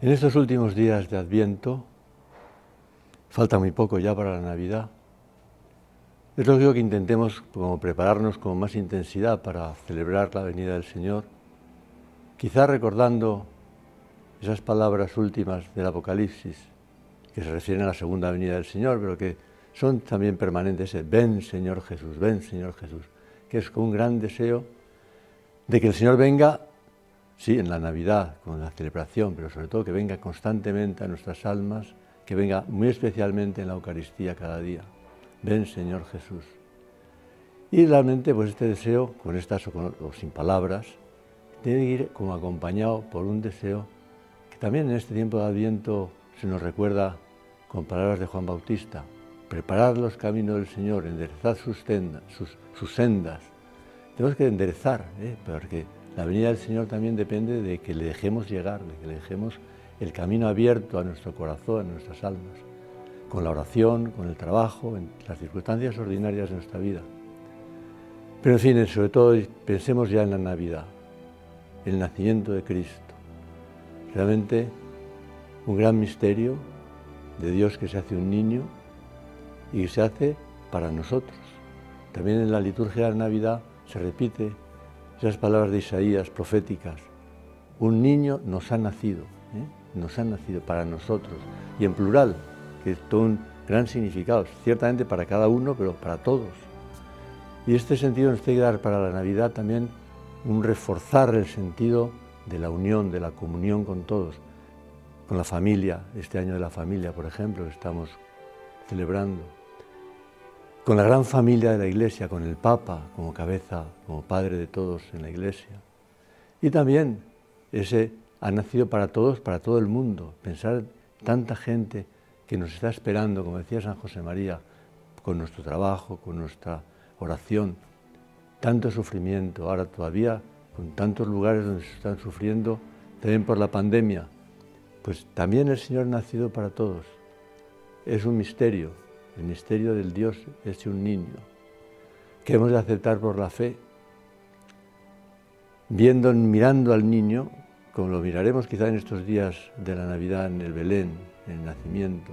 En estos últimos días de Adviento, falta muy poco ya para la Navidad, es lógico que intentemos como prepararnos con más intensidad para celebrar la venida del Señor, quizá recordando esas palabras últimas del Apocalipsis, que se refieren a la segunda venida del Señor, pero que son también permanentes, ven Señor Jesús, ven Señor Jesús, que es un gran deseo de que el Señor venga sí, en la Navidad, con la celebración, pero sobre todo que venga constantemente a nuestras almas, que venga muy especialmente en la Eucaristía cada día. Ven, Señor Jesús. Y realmente, pues este deseo, con estas o, sin palabras, debe ir como acompañado por un deseo que también en este tiempo de Adviento se nos recuerda con palabras de Juan Bautista. Preparad los caminos del Señor, enderezad sus, sus, sendas. Tenemos que enderezar, ¿eh? porque la venida del Señor también depende de que le dejemos llegar, de que le dejemos el camino abierto a nuestro corazón, a nuestras almas, con la oración, con el trabajo, en las circunstancias ordinarias de nuestra vida. Pero en fin, sobre todo pensemos ya en la Navidad, el nacimiento de Cristo. Realmente un gran misterio de Dios que se hace un niño y que se hace para nosotros. También en la liturgia de la Navidad se repite esas palabras de Isaías proféticas. Un niño nos ha nacido, ¿eh? nos ha nacido para nosotros, y en plural, que es todo un gran significado, ciertamente para cada uno, pero para todos. Y este sentido nos tiene que dar para la Navidad también un reforzar el sentido de la unión, de la comunión con todos, con la familia, este año de la familia, por ejemplo, que estamos celebrando con la gran familia de la Iglesia, con el Papa como cabeza, como padre de todos en la Iglesia. Y también ese ha nacido para todos, para todo el mundo. Pensar tanta gente que nos está esperando, como decía San José María, con nuestro trabajo, con nuestra oración, tanto sufrimiento, ahora todavía con tantos lugares donde se están sufriendo, también por la pandemia, pues también el Señor ha nacido para todos. Es un misterio, el misterio del Dios es un niño, que hemos de aceptar por la fe, viendo, mirando al niño, como lo miraremos quizá en estos días de la Navidad en el Belén, en el nacimiento.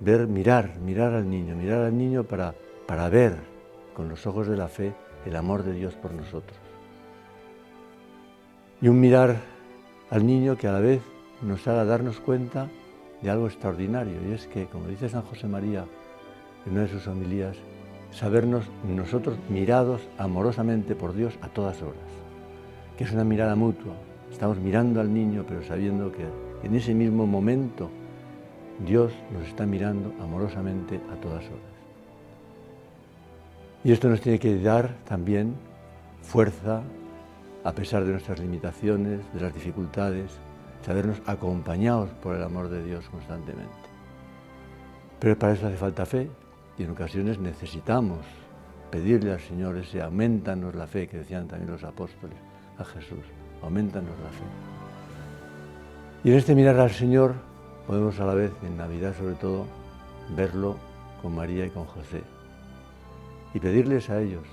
Ver, mirar, mirar al niño, mirar al niño para, para ver con los ojos de la fe el amor de Dios por nosotros. Y un mirar al niño que a la vez nos haga darnos cuenta de algo extraordinario, y es que, como dice San José María en una de sus homilías, sabernos nosotros mirados amorosamente por Dios a todas horas, que es una mirada mutua. Estamos mirando al niño, pero sabiendo que en ese mismo momento Dios nos está mirando amorosamente a todas horas. Y esto nos tiene que dar también fuerza, a pesar de nuestras limitaciones, de las dificultades, sabernos acompañados por el amor de Dios constantemente. Pero para eso hace falta fe y en ocasiones necesitamos pedirle al Señor ese aumentanos la fe que decían también los apóstoles a Jesús, aumentanos la fe. Y en este mirar al Señor podemos a la vez, en Navidad sobre todo, verlo con María y con José y pedirles a ellos,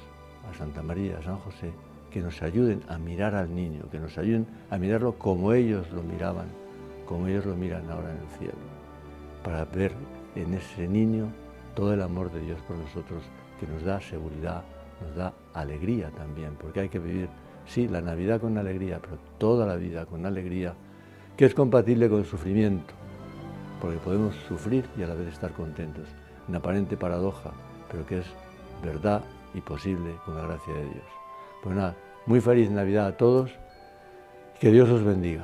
a Santa María, a San José, que nos ayuden a mirar al niño, que nos ayuden a mirarlo como ellos lo miraban, como ellos lo miran ahora en el cielo, para ver en ese niño todo el amor de Dios por nosotros, que nos da seguridad, nos da alegría también, porque hay que vivir, sí, la Navidad con alegría, pero toda la vida con alegría, que es compatible con el sufrimiento, porque podemos sufrir y a la vez estar contentos. Una aparente paradoja, pero que es verdad y posible con la gracia de Dios. Pues nada, muy feliz Navidad a todos, que Dios os bendiga.